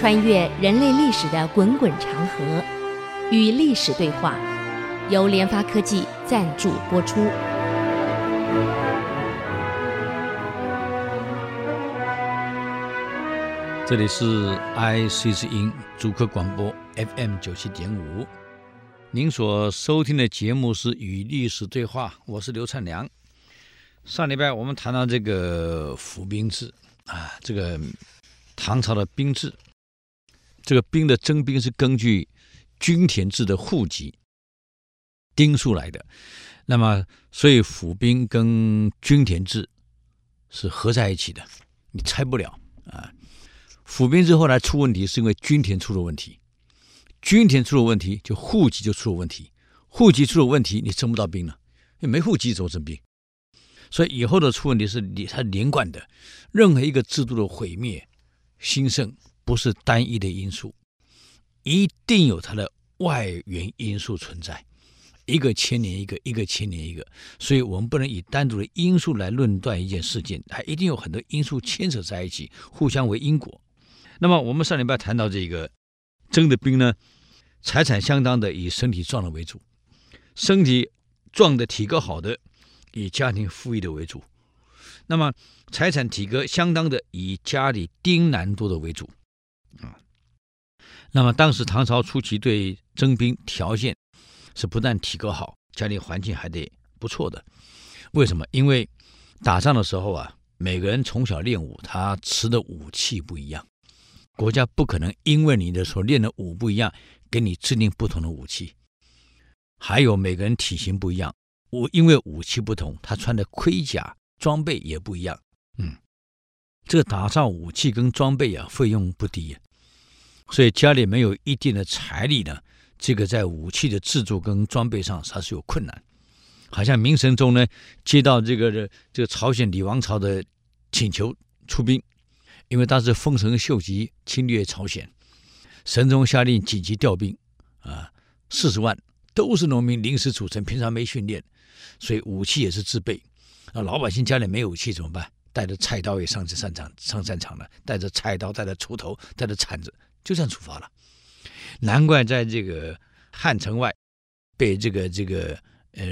穿越人类历史的滚滚长河，与历史对话，由联发科技赞助播出。这里是 IC 之音主客广播 FM 九七点五，您所收听的节目是《与历史对话》，我是刘灿良。上礼拜我们谈到这个府兵制啊，这个。唐朝的兵制，这个兵的征兵是根据均田制的户籍丁数来的，那么所以府兵跟均田制是合在一起的，你拆不了啊。府兵制后来出问题是因为均田出了问题，均田出了问题就户籍就出了问题，户籍出了问题你征不到兵了，你没户籍怎么征兵？所以以后的出问题是连它连贯的，任何一个制度的毁灭。兴盛不是单一的因素，一定有它的外源因素存在，一个牵连一个，一个牵连一个，所以我们不能以单独的因素来论断一件事件，还一定有很多因素牵扯在一起，互相为因果。那么我们上礼拜谈到这个征的兵呢，财产相当的以身体壮的为主，身体壮的体格好的以家庭富裕的为主。那么，财产体格相当的，以家里丁男多的为主，那么当时唐朝初期对征兵条件是不但体格好，家里环境还得不错的。为什么？因为打仗的时候啊，每个人从小练武，他持的武器不一样，国家不可能因为你的所练的武不一样，给你制定不同的武器。还有每个人体型不一样，武因为武器不同，他穿的盔甲。装备也不一样，嗯，这个打仗武器跟装备啊，费用不低，所以家里没有一定的财力呢，这个在武器的制作跟装备上它是有困难。好像明神宗呢，接到这个这个朝鲜李王朝的请求出兵，因为当时丰臣秀吉侵略朝鲜，神宗下令紧急调兵，啊，四十万都是农民临时组成，平常没训练，所以武器也是自备。啊老百姓家里没武器怎么办？带着菜刀也上战场，上战场了。带着菜刀，带着锄头，带着铲子，就这样出发了。难怪在这个汉城外，被这个这个呃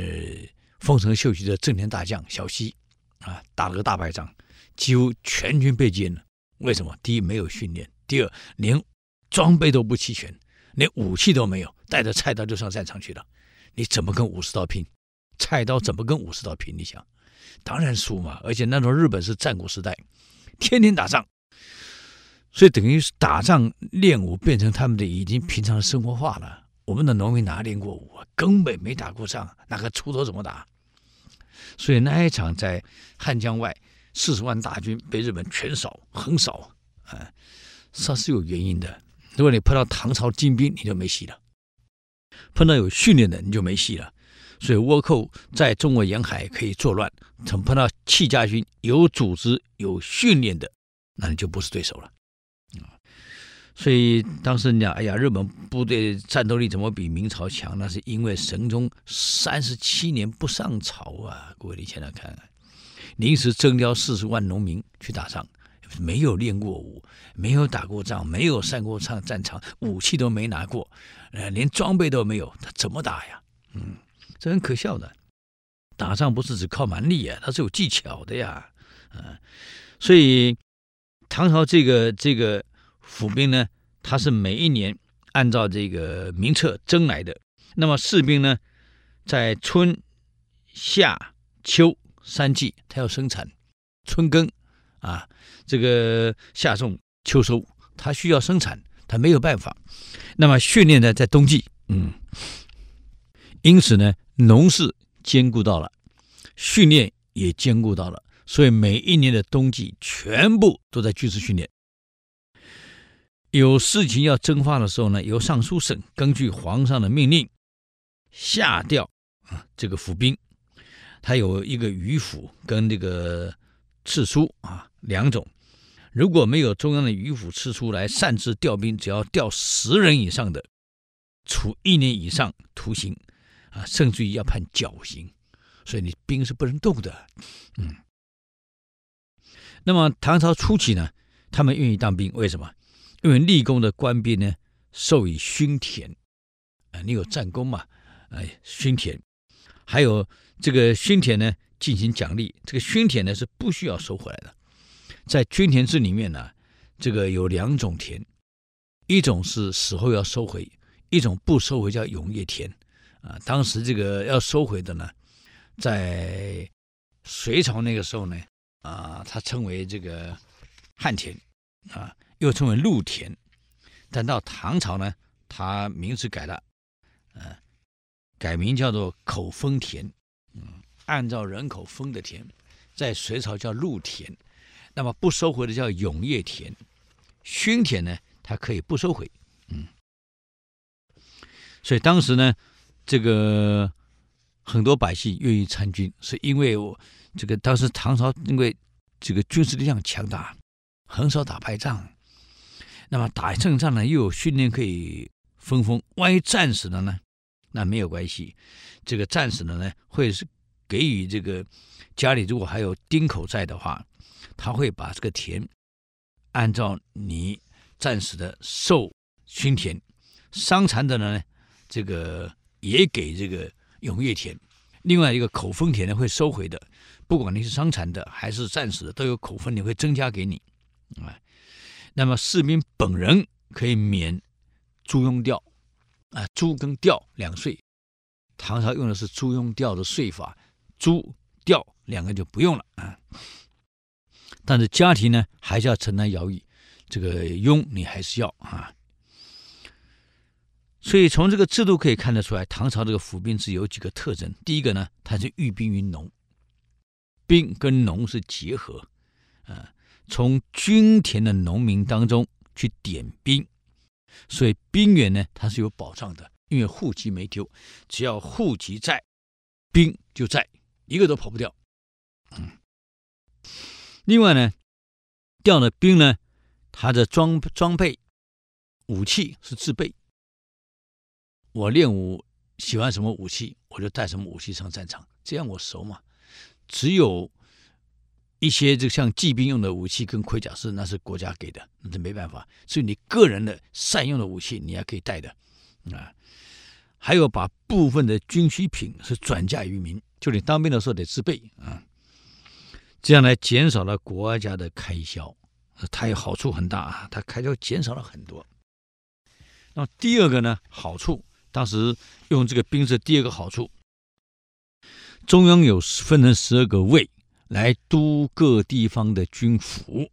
丰臣秀吉的正田大将小西啊打了个大败仗，几乎全军被歼了。为什么？第一没有训练，第二连装备都不齐全，连武器都没有，带着菜刀就上战场去了。你怎么跟武士刀拼？菜刀怎么跟武士刀拼？你想？当然输嘛，而且那时候日本是战国时代，天天打仗，所以等于是打仗练武变成他们的已经平常的生活化了。我们的农民哪练过武啊？根本没打过仗，那个锄头怎么打？所以那一场在汉江外四十万大军被日本全扫横扫啊，这是有原因的。如果你碰到唐朝精兵，你就没戏了；碰到有训练的，你就没戏了。所以倭寇在中国沿海可以作乱，等碰到戚家军有组织、有训练的，那你就不是对手了。所以当时你讲，哎呀，日本部队战斗力怎么比明朝强？那是因为神宗三十七年不上朝啊！各位，你想想看看，临时征调四十万农民去打仗，没有练过武，没有打过仗，没有上过战战场，武器都没拿过，呃，连装备都没有，他怎么打呀？嗯。这很可笑的，打仗不是只靠蛮力啊，它是有技巧的呀，嗯，所以唐朝这个这个府兵呢，他是每一年按照这个名册征来的。那么士兵呢，在春夏秋三季，他要生产，春耕啊，这个夏种秋收，他需要生产，他没有办法。那么训练呢，在冬季，嗯，因此呢。农事兼顾到了，训练也兼顾到了，所以每一年的冬季全部都在军事训练。有事情要征发的时候呢，由尚书省根据皇上的命令下调啊这个府兵，他有一个御府跟这个刺书啊两种。如果没有中央的御府刺书来擅自调兵，只要调十人以上的，处一年以上徒刑。啊，甚至于要判绞刑，所以你兵是不能动的。嗯，那么唐朝初期呢，他们愿意当兵，为什么？因为立功的官兵呢，授以勋田，啊，你有战功嘛，哎，勋田，还有这个勋田呢，进行奖励。这个勋田呢是不需要收回来的，在均田制里面呢，这个有两种田，一种是死后要收回，一种不收回叫永业田。啊，当时这个要收回的呢，在隋朝那个时候呢，啊，它称为这个汉田，啊。又称为禄田，但到唐朝呢，它名字改了，呃，改名叫做口封田，嗯，按照人口封的田，在隋朝叫禄田，那么不收回的叫永业田，勋田呢，它可以不收回，嗯，所以当时呢，这个很多百姓愿意参军，是因为我这个当时唐朝因为这个军事力量强大，很少打败仗。那么打一胜仗呢，又有训练可以分封。万一战死了呢？那没有关系。这个战死了呢，会是给予这个家里如果还有丁口在的话，他会把这个田按照你战死的授勋田，伤残的呢，这个也给这个永业田。另外一个口封田呢，会收回的。不管你是伤残的还是战死的，都有口封，你会增加给你啊。那么士兵本人可以免租庸调，啊，租跟调两税，唐朝用的是租庸调的税法，租调两个就不用了啊。但是家庭呢，还是要承担徭役，这个庸你还是要啊。所以从这个制度可以看得出来，唐朝这个府兵制有几个特征。第一个呢，它是寓兵于农，兵跟农是结合，啊。从均田的农民当中去点兵，所以兵员呢，他是有保障的，因为户籍没丢，只要户籍在，兵就在，一个都跑不掉。嗯，另外呢，调的兵呢，他的装装备、武器是自备。我练武喜欢什么武器，我就带什么武器上战场，这样我熟嘛。只有。一些就像骑兵用的武器跟盔甲是，那是国家给的，那是没办法。所以你个人的善用的武器，你还可以带的啊。还有把部分的军需品是转嫁于民，就你当兵的时候得自备啊。这样来减少了国家的开销，它有好处很大啊，它开销减少了很多。那么第二个呢，好处，当时用这个兵是第二个好处，中央有分成十二个卫。来督各地方的军府，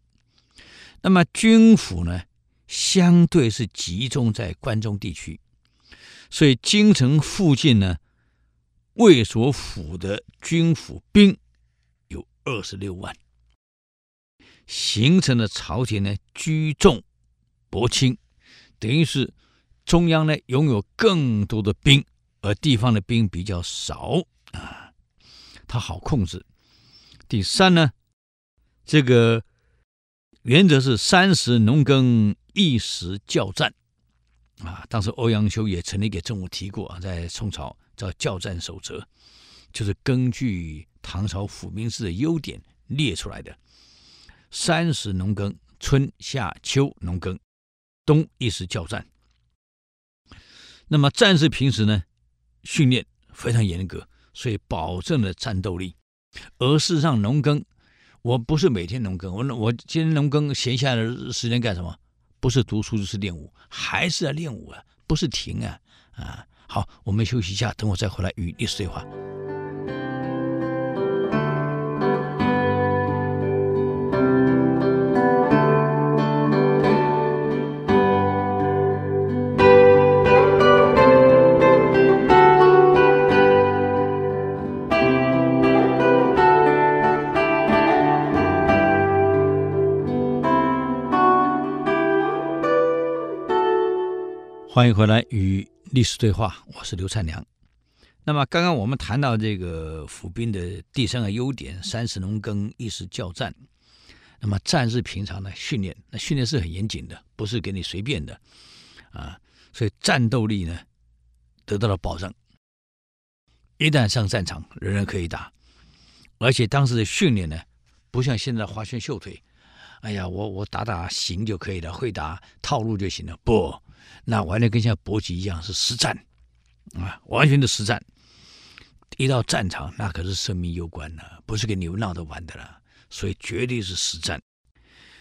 那么军府呢，相对是集中在关中地区，所以京城附近呢，卫所府的军府兵有二十六万，形成了朝廷呢居重薄轻，等于是中央呢拥有更多的兵，而地方的兵比较少。啊，它好控制。第三呢，这个原则是三十农耕，一时教战啊。当时欧阳修也曾经给政府提过啊，在宋朝叫教战守则，就是根据唐朝府兵制的优点列出来的。三十农耕，春夏秋农耕，冬一时教战。那么战士平时呢，训练非常严格，所以保证了战斗力。而事实上，农耕，我不是每天农耕，我我今天农耕闲下来的时间干什么？不是读书就是练武，还是要练武啊，不是停啊啊！好，我们休息一下，等我再回来与历史对话。欢迎回来与历史对话，我是刘灿良。那么刚刚我们谈到这个府兵的第三个优点：三十农耕，一时教战。那么战是平常的训练，那训练是很严谨的，不是给你随便的啊。所以战斗力呢得到了保障。一旦上战场，人人可以打。而且当时的训练呢，不像现在花拳绣腿哎呀，我我打打行就可以了，会打套路就行了。不，那完全跟像搏击一样，是实战啊，完全的实战。一到战场，那可是生命攸关的，不是跟你闹着玩的了。所以绝对是实战。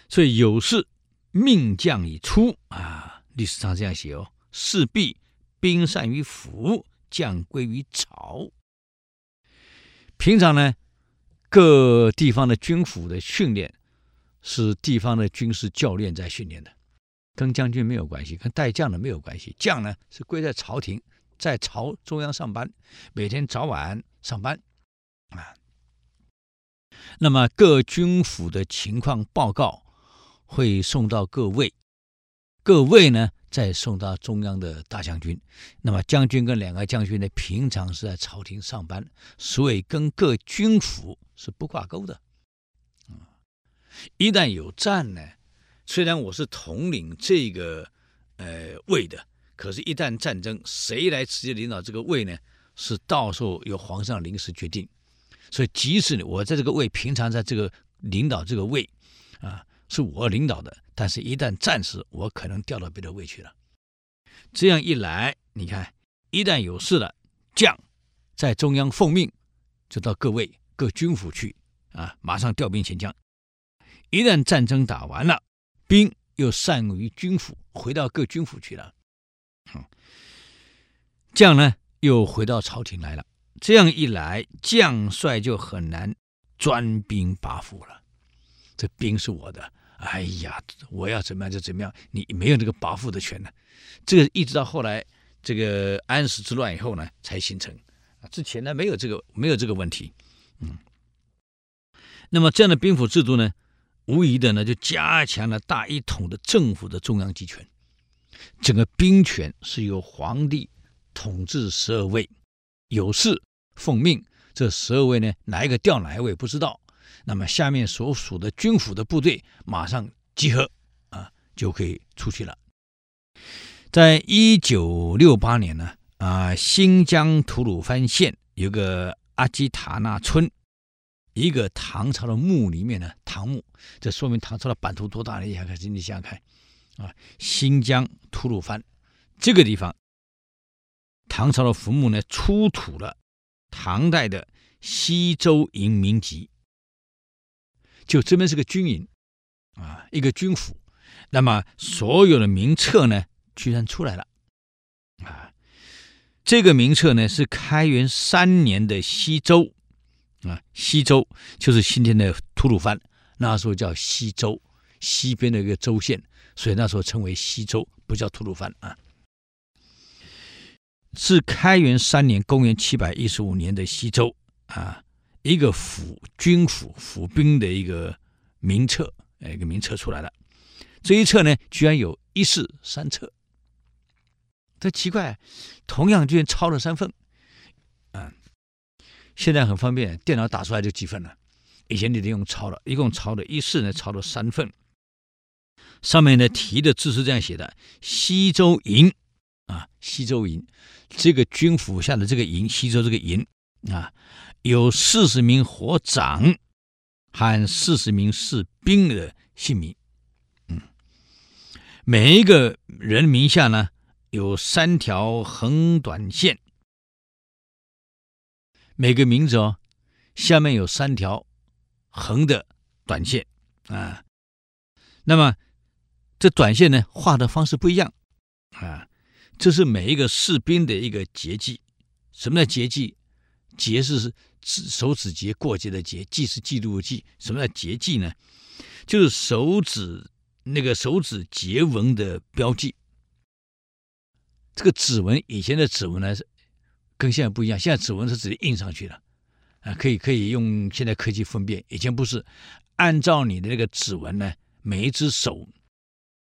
所以有事命将已出啊，历史上这样写哦：势必兵散于府，将归于朝。平常呢，各地方的军府的训练是地方的军事教练在训练的，跟将军没有关系，跟带将的没有关系。将呢是归在朝廷，在朝中央上班，每天早晚上班啊。那么各军府的情况报告会送到各位，各位呢再送到中央的大将军。那么将军跟两个将军呢，平常是在朝廷上班，所以跟各军府是不挂钩的。一旦有战呢，虽然我是统领这个呃卫的，可是，一旦战争，谁来直接领导这个卫呢？是到时候由皇上临时决定。所以，即使我在这个位，平常在这个领导这个位，啊，是我领导的，但是一旦战时，我可能调到别的位去了。这样一来，你看，一旦有事了，将在中央奉命，就到各位各军府去，啊，马上调兵遣将。一旦战争打完了，兵又散于军府，回到各军府去了。将呢，又回到朝廷来了。这样一来，将帅就很难专兵把府了。这兵是我的，哎呀，我要怎么样就怎么样，你没有这个把府的权呢。这个一直到后来这个安史之乱以后呢，才形成。之前呢，没有这个没有这个问题。嗯，那么这样的兵府制度呢，无疑的呢，就加强了大一统的政府的中央集权。整个兵权是由皇帝统治十二位，有事。奉命，这十二位呢，哪一个调哪一位不知道？那么下面所属的军府的部队马上集合啊，就可以出去了。在一九六八年呢，啊，新疆吐鲁番县有个阿基塔纳村，一个唐朝的墓里面呢，唐墓，这说明唐朝的版图多大？你想看，你想想看啊，新疆吐鲁番这个地方，唐朝的坟墓呢，出土了。唐代的西周营名籍，就这边是个军营啊，一个军府。那么所有的名册呢，居然出来了啊！这个名册呢是开元三年的西周啊，西周就是今天的吐鲁番，那时候叫西周，西边的一个州县，所以那时候称为西周，不叫吐鲁番啊。是开元三年，公元七百一十五年的西周啊，一个府军府府兵的一个名册，哎一个名册出来了。这一册呢，居然有一式三册。这奇怪，同样居然抄了三份。现在很方便，电脑打出来就几份了。以前你得用抄了，一共抄了一式呢，抄了三份。上面呢题的字是这样写的：西周营。啊，西周营，这个军府下的这个营，西周这个营啊，有四十名火长和四十名士兵的姓名。嗯，每一个人名下呢，有三条横短线，每个名字哦，下面有三条横的短线啊。那么这短线呢，画的方式不一样啊。这是每一个士兵的一个节纪。什么叫节纪？节是指手指节过节的节，纪是记录的纪。什么叫节纪呢？就是手指那个手指节纹的标记。这个指纹以前的指纹呢是，跟现在不一样。现在指纹是直接印上去的，啊，可以可以用现在科技分辨。以前不是，按照你的那个指纹呢，每一只手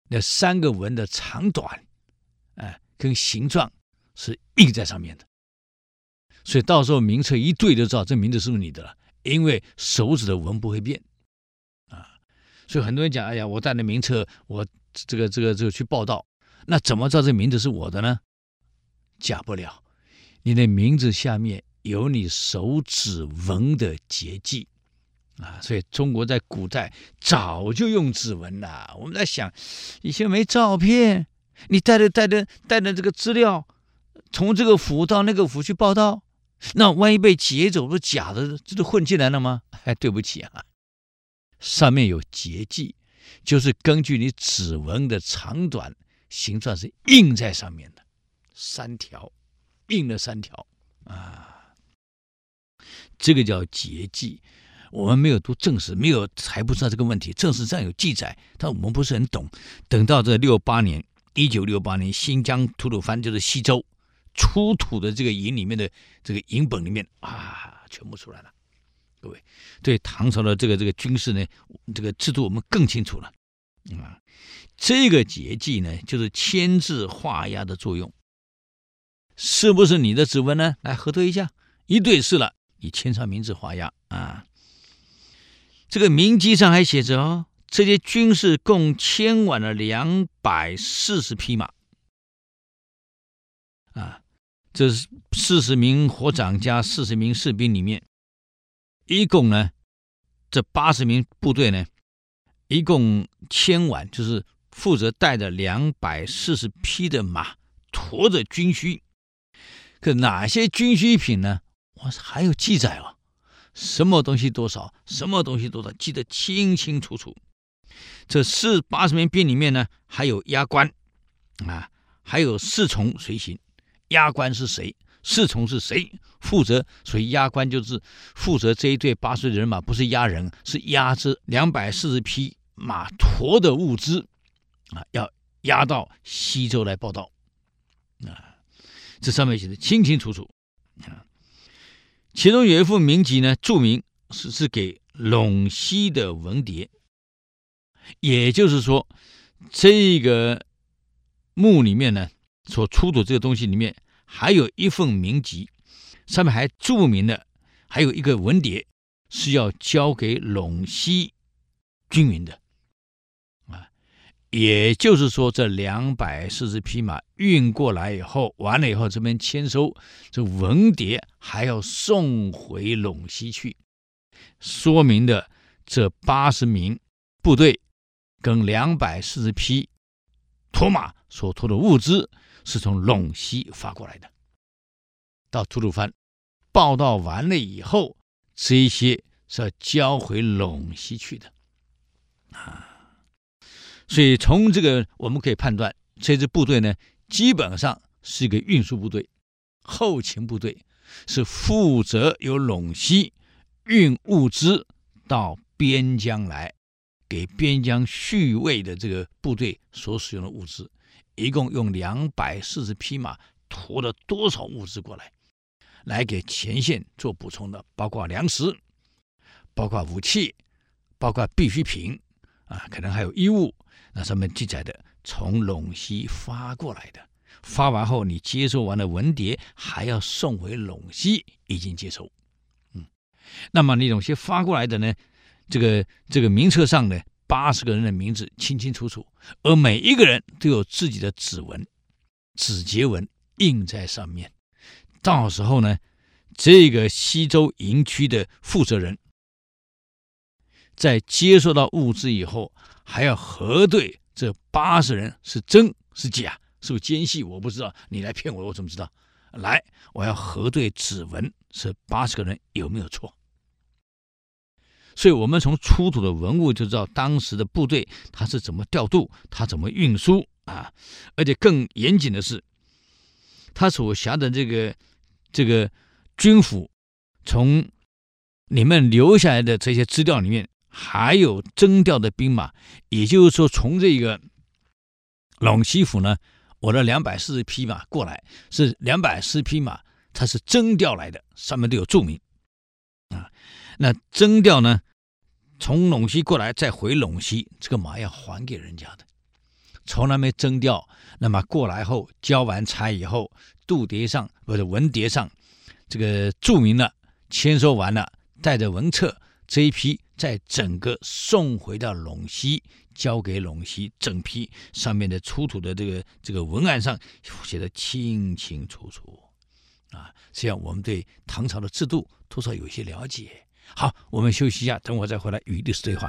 那三个纹的长短，哎。跟形状是印在上面的，所以到时候名册一对就知道这名字是不是你的了，因为手指的纹不会变啊。所以很多人讲，哎呀，我带的名册，我这个这个这个去报到，那怎么知道这名字是我的呢？假不了，你的名字下面有你手指纹的节迹啊，所以中国在古代早就用指纹了。我们在想，以前没照片，你带着带着带着这个资料，从这个府到那个府去报到，那万一被劫走，不是假的，这都混进来了吗？哎，对不起啊，上面有节迹，就是根据你指纹的长短形状是印在上面的，三条，印了三条啊，这个叫节记。我们没有读正史，没有还不知道这个问题。正史上有记载，但我们不是很懂。等到这六八年，一九六八年，新疆吐鲁番就是西周出土的这个银里面的这个银本里面啊，全部出来了。各位对唐朝的这个这个军事呢，这个制度我们更清楚了啊。这个节记呢，就是签字画押的作用，是不是你的指纹呢？来核对一下，一对是了，你签上名字画押啊。这个名籍上还写着哦，这些军士共牵挽了两百四十匹马，啊，这是四十名火长加四十名士兵里面，一共呢，这八十名部队呢，一共牵挽就是负责带着两百四十匹的马，驮着军需。可哪些军需品呢？我还有记载哦。什么东西多少？什么东西多少？记得清清楚楚。这四八十名兵里面呢，还有押官啊，还有侍从随行。押官是谁？侍从是谁？负责，所以押官就是负责这一队八十人马，不是押人，是押着两百四十匹马驮的物资啊，要押到西周来报到啊。这上面写的清清楚楚啊。其中有一副名籍呢，注明是是给陇西的文牒，也就是说，这个墓里面呢所出土这个东西里面还有一份名籍，上面还注明了还有一个文牒是要交给陇西军民的。也就是说，这两百四十匹马运过来以后，完了以后，这边签收，这文牒还要送回陇西去，说明的这八十名部队跟两百四十匹驮马所驮的物资是从陇西发过来的，到吐鲁番报道完了以后，这些是要交回陇西去的，啊。所以从这个我们可以判断，这支部队呢，基本上是一个运输部队，后勤部队，是负责由陇西运物资到边疆来，给边疆续卫的这个部队所使用的物资，一共用两百四十匹马驮了多少物资过来，来给前线做补充的，包括粮食，包括武器，包括必需品，啊，可能还有衣物。那上面记载的，从陇西发过来的，发完后你接收完了文牒，还要送回陇西，已经接收。嗯，那么你陇西发过来的呢，这个这个名册上呢八十个人的名字清清楚楚，而每一个人都有自己的指纹、指节纹印在上面。到时候呢，这个西周营区的负责人，在接收到物资以后，还要核对这八十人是真是假，是不是奸细？我不知道，你来骗我，我怎么知道？来，我要核对指纹，是八十个人有没有错？所以，我们从出土的文物就知道当时的部队他是怎么调度，他怎么运输啊？而且更严谨的是，他所辖的这个这个军府，从你们留下来的这些资料里面。还有征调的兵马，也就是说，从这个陇西府呢，我的两百四十匹马过来，是两百四十匹马，它是征调来的，上面都有注明啊。那征调呢，从陇西过来再回陇西，这个马要还给人家的，从来没征调。那么过来后交完差以后，度牒上或者文牒上，这个注明了，签收完了，带着文册这一批。在整个送回到陇西，交给陇西整批上面的出土的这个这个文案上写的清清楚楚，啊，这样我们对唐朝的制度多少有一些了解。好，我们休息一下，等我再回来与历史对话。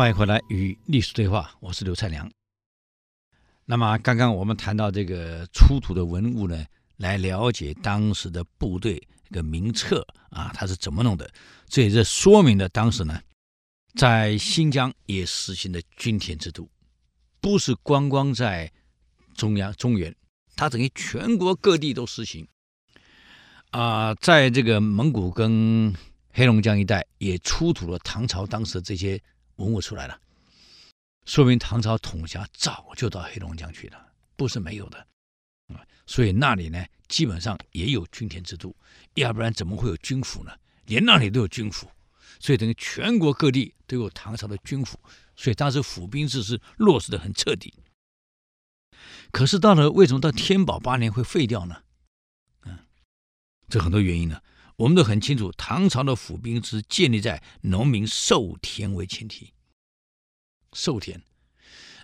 欢迎回来与历史对话，我是刘灿良。那么刚刚我们谈到这个出土的文物呢，来了解当时的部队一个名册啊，它是怎么弄的？这也是说明了当时呢，在新疆也实行的均田制度，不是光光在中央中原，它等于全国各地都实行。啊，在这个蒙古跟黑龙江一带也出土了唐朝当时的这些。文物出来了，说明唐朝统辖早就到黑龙江去了，不是没有的啊。所以那里呢，基本上也有均田制度，要不然怎么会有军府呢？连那里都有军府，所以等于全国各地都有唐朝的军府，所以当时府兵制是落实的很彻底。可是到了为什么到天宝八年会废掉呢？嗯，这很多原因呢。我们都很清楚，唐朝的府兵制建立在农民授田为前提。授田，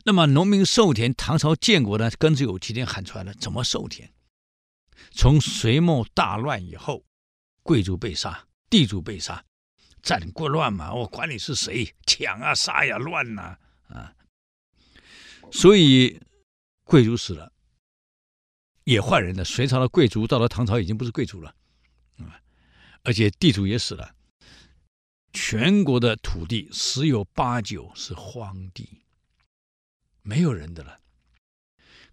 那么农民授田，唐朝建国呢，庚子有七天喊出来了，怎么授田？从隋末大乱以后，贵族被杀，地主被杀，战国乱嘛，我管你是谁，抢啊杀呀乱呐啊，所以贵族死了，也换人了。隋朝的贵族到了唐朝已经不是贵族了，而且地主也死了，全国的土地十有八九是荒地，没有人的了。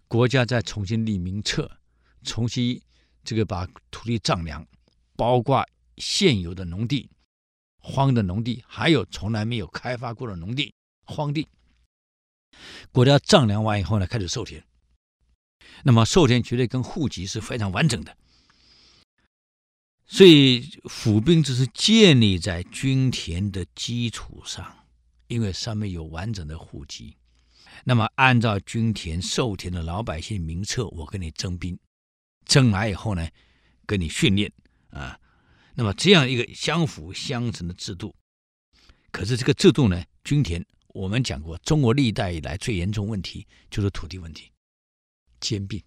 国家在重新立名册，重新这个把土地丈量，包括现有的农地、荒的农地，还有从来没有开发过的农地、荒地。国家丈量完以后呢，开始授田。那么授田绝对跟户籍是非常完整的。所以府兵制是建立在均田的基础上，因为上面有完整的户籍。那么按照均田授田的老百姓名册，我跟你征兵，征来以后呢，跟你训练啊。那么这样一个相辅相成的制度，可是这个制度呢，均田我们讲过，中国历代以来最严重问题就是土地问题，兼并，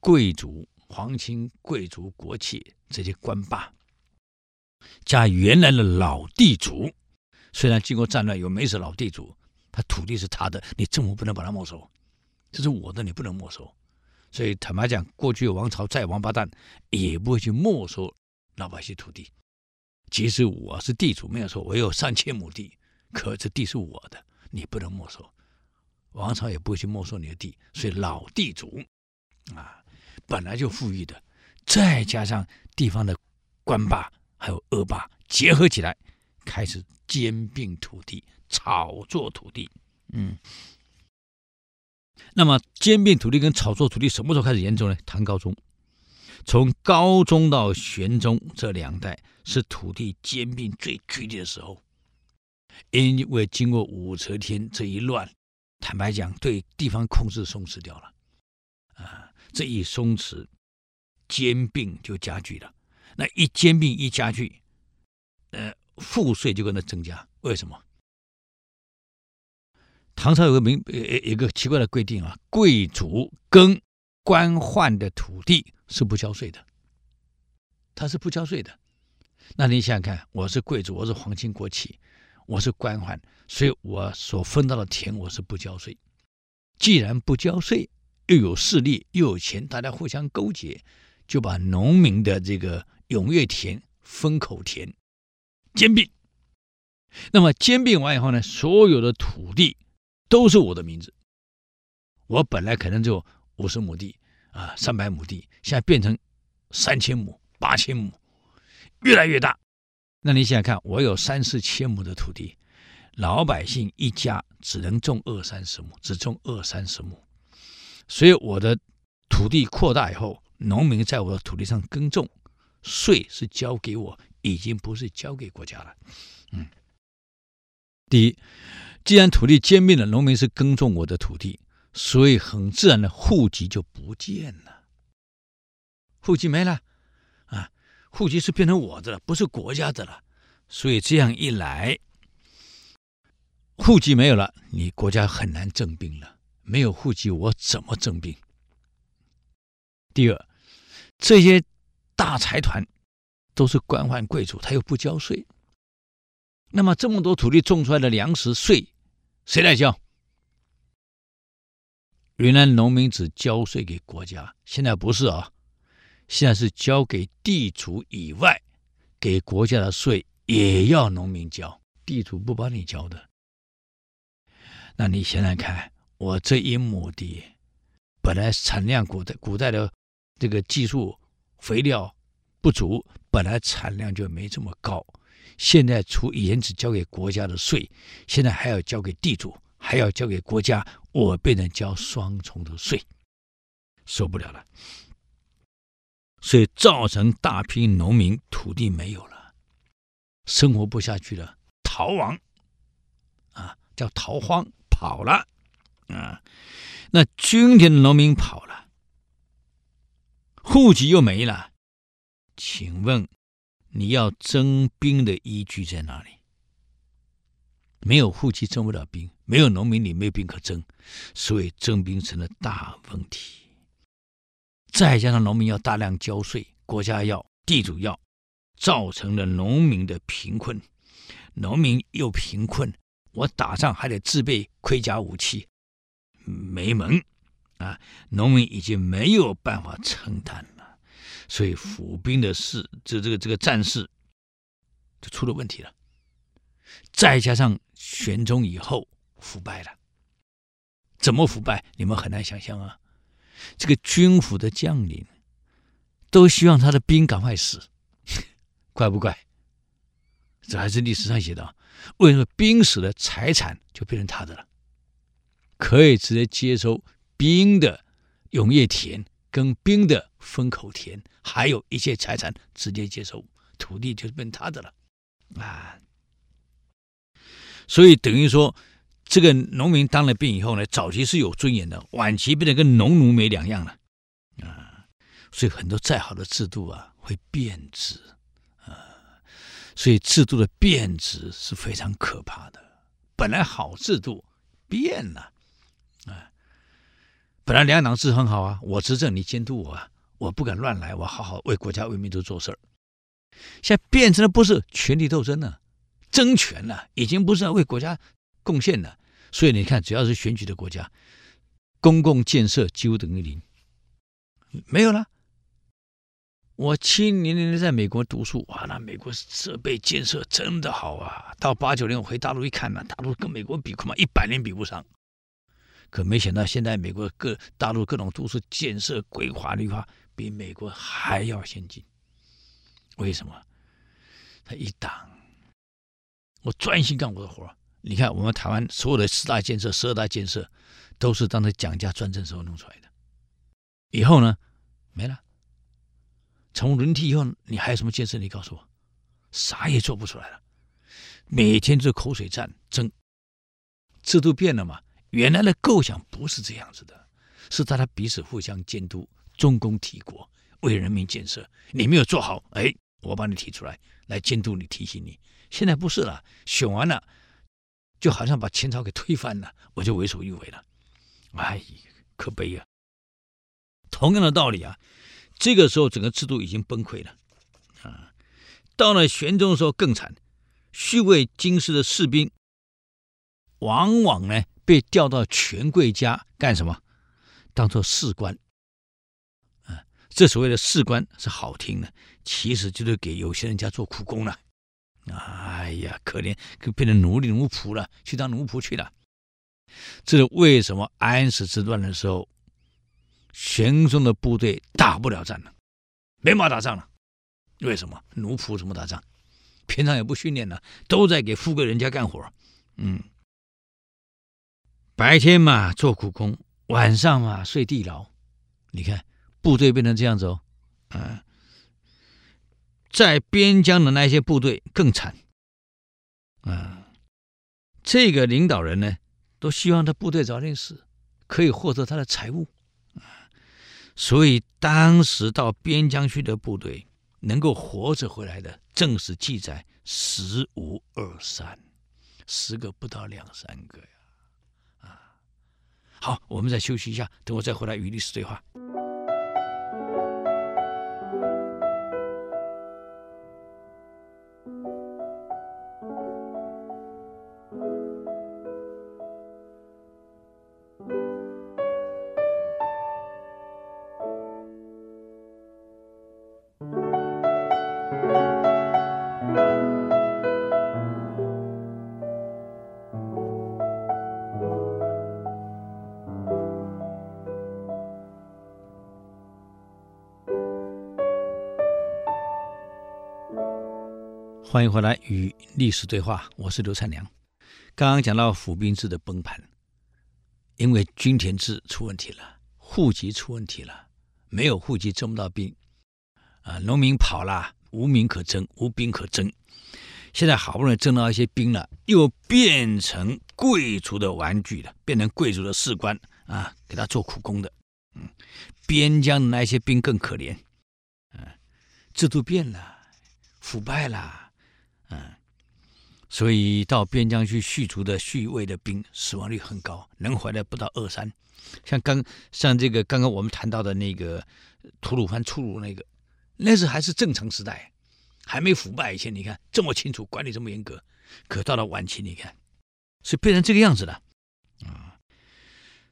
贵族。皇亲贵族、国戚这些官霸，加原来的老地主，虽然经过战乱有没死老地主，他土地是他的，你政府不能把他没收，这是我的，你不能没收。所以坦白讲，过去王朝再王八蛋，也不会去没收老百姓土地。即使我是地主，没有错，我有三千亩地，可这地是我的，你不能没收。王朝也不会去没收你的地，所以老地主啊。本来就富裕的，再加上地方的官霸还有恶霸结合起来，开始兼并土地、炒作土地。嗯，那么兼并土地跟炒作土地什么时候开始严重呢？唐高宗，从高宗到玄宗这两代是土地兼并最剧烈的时候，因为经过武则天这一乱，坦白讲，对地方控制松弛掉了，啊。这一松弛，兼并就加剧了。那一兼并一加剧，呃，赋税就跟着增加。为什么？唐朝有个名，呃，有个奇怪的规定啊，贵族跟官宦的土地是不交税的，他是不交税的。那你想想看，我是贵族，我是皇亲国戚，我是官宦，所以我所分到的田我是不交税。既然不交税，又有势力又有钱，大家互相勾结，就把农民的这个踊跃田、封口田兼并。那么兼并完以后呢，所有的土地都是我的名字。我本来可能就五十亩地啊，三百亩地，现在变成三千亩、八千亩，越来越大。那你想想看，我有三四千亩的土地，老百姓一家只能种二三十亩，只种二三十亩。所以我的土地扩大以后，农民在我的土地上耕种，税是交给我，已经不是交给国家了。嗯，第一，既然土地兼并了，农民是耕种我的土地，所以很自然的户籍就不见了，户籍没了啊，户籍是变成我的了，不是国家的了。所以这样一来，户籍没有了，你国家很难征兵了。没有户籍，我怎么征兵？第二，这些大财团都是官宦贵族，他又不交税。那么这么多土地种出来的粮食税，谁来交？原来农民只交税给国家，现在不是啊、现在是交给地主以外，给国家的税也要农民交，地主不帮你交的。那你想想看，我这一亩地，本来产量古代古代的这个技术肥料不足，本来产量就没这么高。现在除以前只交给国家的税，现在还要交给地主，还要交给国家，我被人交双重的税，受不了了。所以造成大批农民土地没有了，生活不下去了，逃亡，啊，叫逃荒，跑了，啊，那今天的农民跑了，户籍又没了，请问？你要征兵的依据在哪里？没有户籍征不了兵，没有农民，你没有兵可征，所以征兵成了大问题。再加上农民要大量交税，国家要，地主要，造成了农民的贫困。农民又贫困，我打仗还得自备盔甲武器，没门啊！农民已经没有办法承担了。所以府兵的事，这这个这个战事就出了问题了。再加上玄宗以后腐败了，怎么腐败？你们很难想象啊！这个军府的将领都希望他的兵赶快死，怪不怪？这还是历史上写的。为什么兵死了，财产就变成他的了？可以直接接收兵的永业田。跟兵的封口田，还有一些财产直接接收，土地就是变他的了，啊！所以等于说，这个农民当了兵以后呢，早期是有尊严的，晚期变得跟农奴没两样了，啊！所以很多再好的制度啊，会变质，啊！所以制度的变质是非常可怕的。本来好制度变了，本来两党制很好啊，我执政你监督我啊，我不敢乱来，我好好为国家为民族做事儿。现在变成了不是权力斗争了，争权了，已经不是为国家贡献了。所以你看，只要是选举的国家，公共建设几乎等于零，没有了。我七零年在美国读书，哇，那美国设备建设真的好啊。到八九年我回大陆一看呢，大陆跟美国比恐怕一百年比不上。可没想到，现在美国各大陆各种都市建设规划绿化比美国还要先进。为什么？他一党，我专心干我的活。你看，我们台湾所有的十大建设、十二大建设，都是当时蒋家专政时候弄出来的。以后呢，没了。从轮替以后，你还有什么建设？你告诉我，啥也做不出来了。每天就口水战争，制度变了嘛。原来的构想不是这样子的，是大家彼此互相监督，中共提国，为人民建设。你没有做好，哎，我把你提出来，来监督你，提醒你。现在不是了，选完了，就好像把前朝给推翻了，我就为所欲为了。哎，可悲呀！同样的道理啊，这个时候整个制度已经崩溃了啊。到了玄宗的时候更惨，续卫京师的士兵，往往呢。被调到权贵家干什么？当做士官。啊，这所谓的士官是好听的，其实就是给有些人家做苦工了。哎呀，可怜，可变成奴隶奴仆了，去当奴仆去了。这是为什么？安史之乱的时候，玄宗的部队打不了仗了，没法打仗了。为什么？奴仆怎么打仗？平常也不训练了，都在给富贵人家干活。嗯。白天嘛做苦工，晚上嘛睡地牢。你看部队变成这样子哦，啊，在边疆的那些部队更惨，啊，这个领导人呢，都希望他部队早点死，可以获得他的财物啊。所以当时到边疆去的部队，能够活着回来的，正史记载十无二三，十个不到两三个呀。好，我们再休息一下，等我再回来与历史对话。欢迎回来与历史对话，我是刘灿良。刚刚讲到府兵制的崩盘，因为均田制出问题了，户籍出问题了，没有户籍征不到兵，啊，农民跑了，无民可征，无兵可征。现在好不容易征到一些兵了，又变成贵族的玩具了，变成贵族的士官啊，给他做苦工的。嗯，边疆的那些兵更可怜，嗯，制度变了，腐败了。嗯，所以到边疆去续族的续卫的兵死亡率很高，能回来不到二三。像刚像这个刚刚我们谈到的那个吐鲁番出入那个，那是还是正常时代，还没腐败以前，你看这么清楚，管理这么严格。可到了晚期，你看是变成这个样子了啊。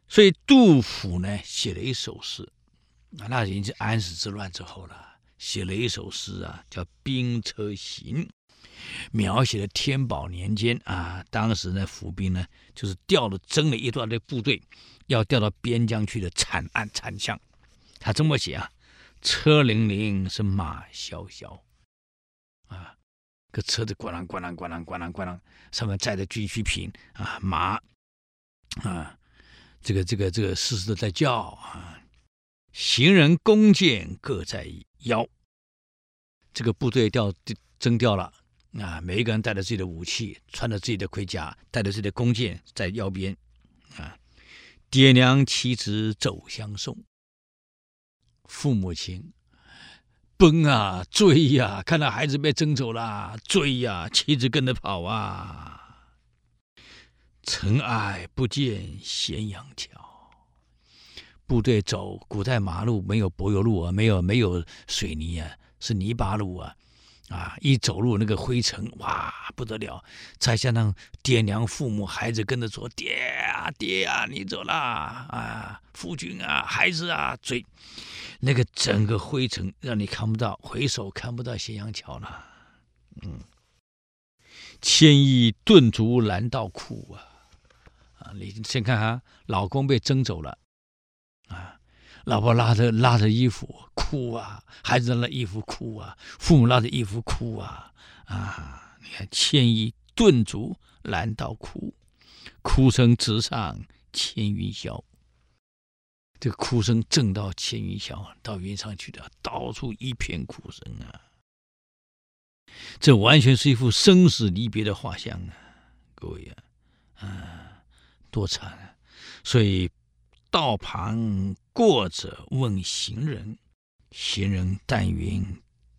所以杜甫呢写了一首诗，那已经是安史之乱之后了，写了一首诗啊，叫《兵车行》。描写了天宝年间啊，当时呢，府兵呢就是调了征了一段的部队，要调到边疆去的惨案惨象。他这么写啊：车輦輦是马萧萧，啊，个车子咣啷咣啷咣啷咣啷咣啷，上面载着军需品啊，马啊，这个这个这个时时都在叫啊，行人弓箭各在腰。这个部队调征调了。啊，每一个人带着自己的武器，穿着自己的盔甲，带着自己的弓箭在腰边，啊，爹娘妻子走相送，父母亲奔啊追呀、看到孩子被征走了，追呀、妻子跟着跑啊，尘埃不见咸阳桥，部队走古代马路没有柏油路啊，没有没有水泥啊，是泥巴路啊。啊！一走路那个灰尘，哇，不得了！再加上爹娘、父母、孩子跟着说，爹啊，爹啊，你走啦！啊，夫君啊，孩子啊，追，那个整个灰尘让你看不到，回首看不到咸阳桥了。嗯，牵衣顿足拦道哭啊！啊，你先看哈，老公被征走了，老婆拉着拉着衣服哭啊，孩子拉着衣服哭啊，父母拉着衣服哭啊啊！你看，牵衣顿足拦道哭，哭声直上千云霄。这个哭声震到千云霄，到云上去的，到处一片哭声啊！这完全是一幅生死离别的画像啊！各位啊，啊，多惨啊！所以。道旁过者问行人，行人但云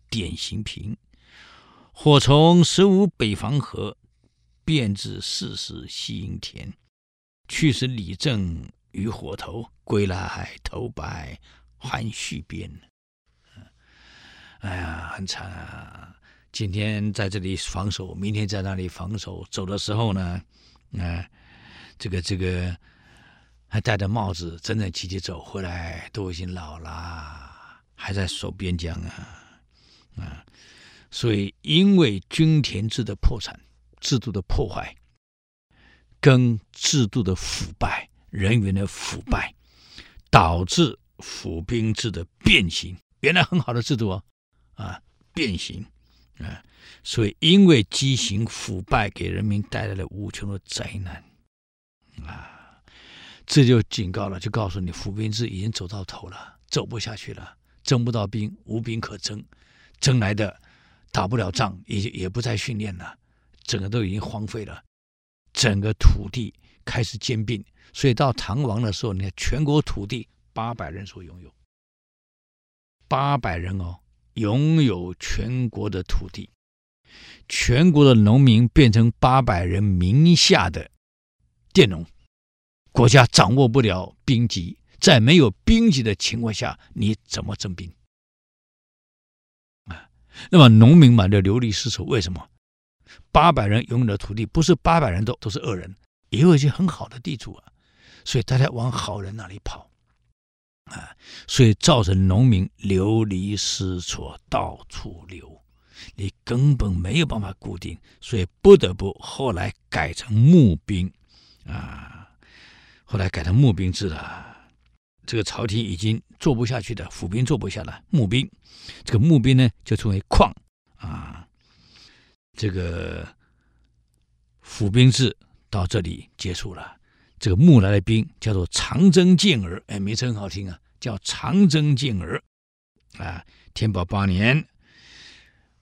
点行频。火从十五北防河，便至四十西营田。去时李正与火头，归来头白还续鞭。哎呀，很惨啊！今天在这里防守，明天在那里防守。走的时候呢，啊，这个这个。还戴着帽子，整整齐齐走回来，都已经老了，还在守边疆啊啊！所以，因为均田制的破产、制度的破坏，跟制度的腐败、人员的腐败，导致府兵制的变形。原来很好的制度哦，啊，变形啊！所以，因为畸形腐败，给人民带来了无穷的灾难啊！这就警告了，就告诉你，府兵制已经走到头了，走不下去了，征不到兵，无兵可征，征来的打不了仗，也也不再训练了，整个都已经荒废了。整个土地开始兼并，所以到唐王的时候，你看全国土地八百人所拥有，八百人哦，拥有全国的土地，全国的农民变成八百人名下的佃农，国家掌握不了兵籍，在没有兵籍的情况下，你怎么征兵？啊，那么农民嘛，就流离失所，为什么？八百人拥有的土地，不是八百人都都是恶人，也有一些很好的地主啊，所以大家往好人那里跑，啊，所以造成农民流离失所，到处流，你根本没有办法固定，所以不得不后来改成募兵，啊，后来改成募兵制了。这个朝廷已经做不下去的，府兵做不下了，募兵，这个募兵呢就称为旷，啊。这个府兵制到这里结束了。这个募来的兵叫做长征健儿，哎，名称很好听啊，叫长征健儿啊。天宝八年，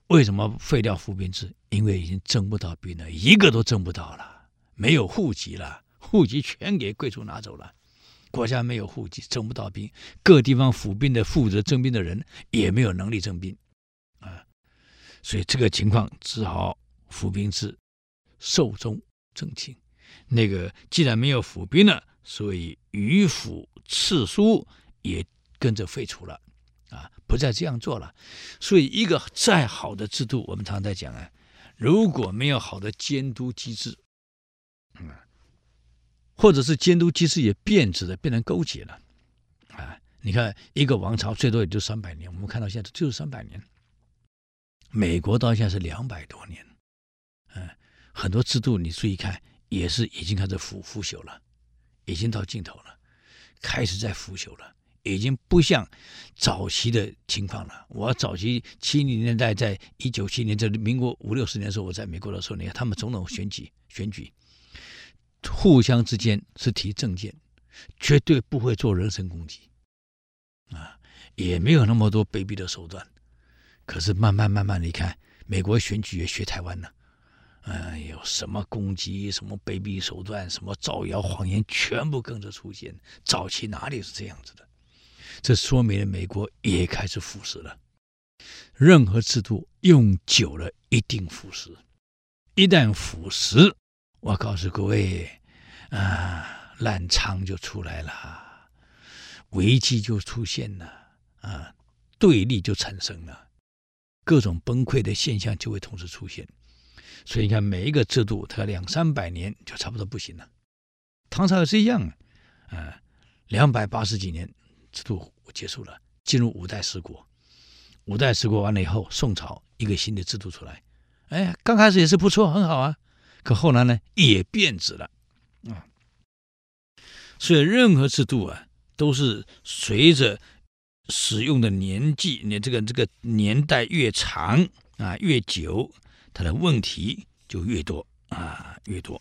为什么废掉府兵制？因为已经征不到兵了，一个都征不到了，没有户籍了，户籍全给贵族拿走了，国家没有户籍，征不到兵，各地方府兵的负责征兵的人也没有能力征兵。啊所以这个情况只好府兵制寿终正寝。那个既然没有府兵了，所以御府刺书也跟着废除了，啊，不再这样做了。所以一个再好的制度，我们常常在讲啊，如果没有好的监督机制，嗯，或者是监督机制也变质了，变成勾结了，啊，你看一个王朝最多也就三百年，我们看到现在就是三百年。美国到现在是两百多年，嗯，很多制度你注意看，也是已经开始腐腐朽了，已经到尽头了，开始在腐朽了，已经不像早期的情况了。我早期七零年代，在一九七年，这民国五六十年的时候，我在美国的时候，你看他们总统选举选举，互相之间是提政见，绝对不会做人身攻击，啊，也没有那么多卑鄙的手段。可是慢慢慢慢，你看美国选举也学台湾了，哎呦，什么攻击，什么卑鄙手段，什么造谣谎言，全部跟着出现。早期哪里是这样子的？这说明了美国也开始腐蚀了。任何制度用久了一定腐蚀，一旦腐蚀，我告诉各位，啊，烂仓就出来了，危机就出现了，啊，对立就产生了。各种崩溃的现象就会同时出现，所以你看每一个制度，它两三百年就差不多不行了。唐朝也是一样，啊，两百八十几年制度结束了，进入五代十国。五代十国完了以后，宋朝一个新的制度出来，哎，刚开始也是不错，很好啊。可后来呢，也变质了，啊。所以任何制度啊，都是随着。使用的年纪，你这个这个年代越长啊，越久，它的问题就越多啊，越多。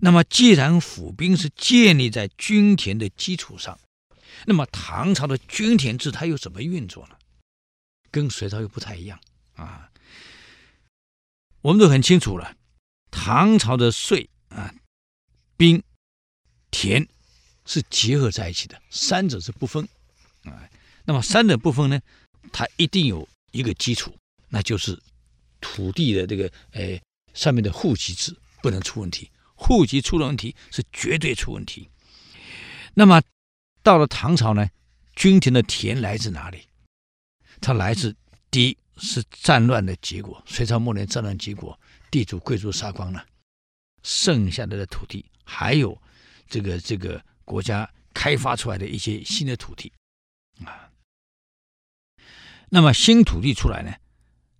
那么，既然府兵是建立在均田的基础上，那么唐朝的均田制它又怎么运作呢？跟隋朝又不太一样啊。我们都很清楚了，唐朝的税啊、兵、田是结合在一起的，三者是不分啊。那么三者不分呢，它一定有一个基础，那就是土地的这个哎上面的户籍制不能出问题，户籍出了问题是绝对出问题。那么到了唐朝呢，均田的田来自哪里？它来自第一是战乱的结果，隋朝末年战乱结果，地主贵族杀光了，剩下来的土地还有这个这个国家开发出来的一些新的土地啊。那么新土地出来呢，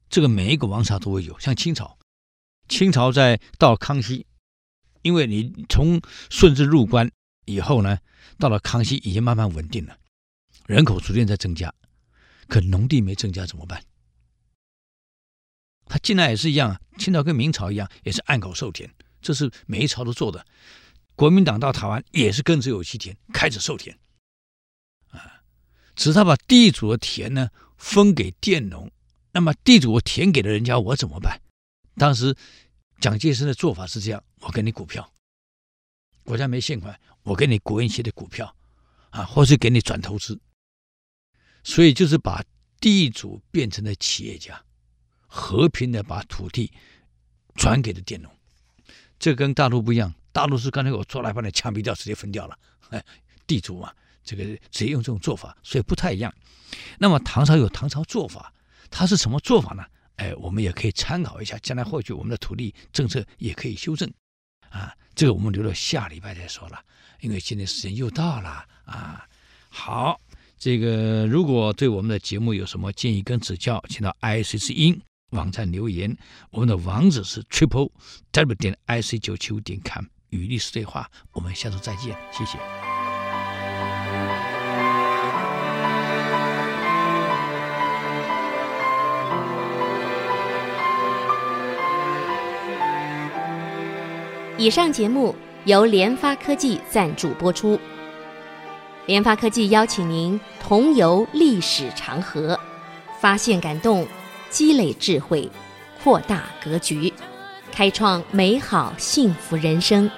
这个每一个王朝都会有，像清朝，清朝在到康熙，因为你从顺治入关以后呢，到了康熙已经慢慢稳定了，人口逐渐在增加，可农地没增加怎么办？他进来也是一样啊，清朝跟明朝一样，也是按口授田，这是每一朝都做的。国民党到台湾也是跟着有其田，开始授田，啊，只是他把地主的田呢。分给佃农，那么地主我田给了人家，我怎么办？当时蒋介石的做法是这样：我给你股票，国家没现款，我给你国营企业的股票啊，或是给你转投资。所以就是把地主变成了企业家，和平的把土地转给了佃农。这跟大陆不一样，大陆是刚才我做来把你枪毙掉，直接分掉了。哎，地主嘛，这个直接用这种做法，所以不太一样。那么唐朝有唐朝做法，它是什么做法呢？哎，我们也可以参考一下，将来或许我们的土地政策也可以修正。啊，这个我们留到下礼拜再说了，因为今天时间又到了啊。好，这个如果对我们的节目有什么建议跟指教，请到 IC 之音网站留言。我们的网址是 triple w 点 ic 九七五点 com，与历史对话。我们下周再见，谢谢。以上节目由联发科技赞助播出。联发科技邀请您同游历史长河，发现感动，积累智慧，扩大格局，开创美好幸福人生。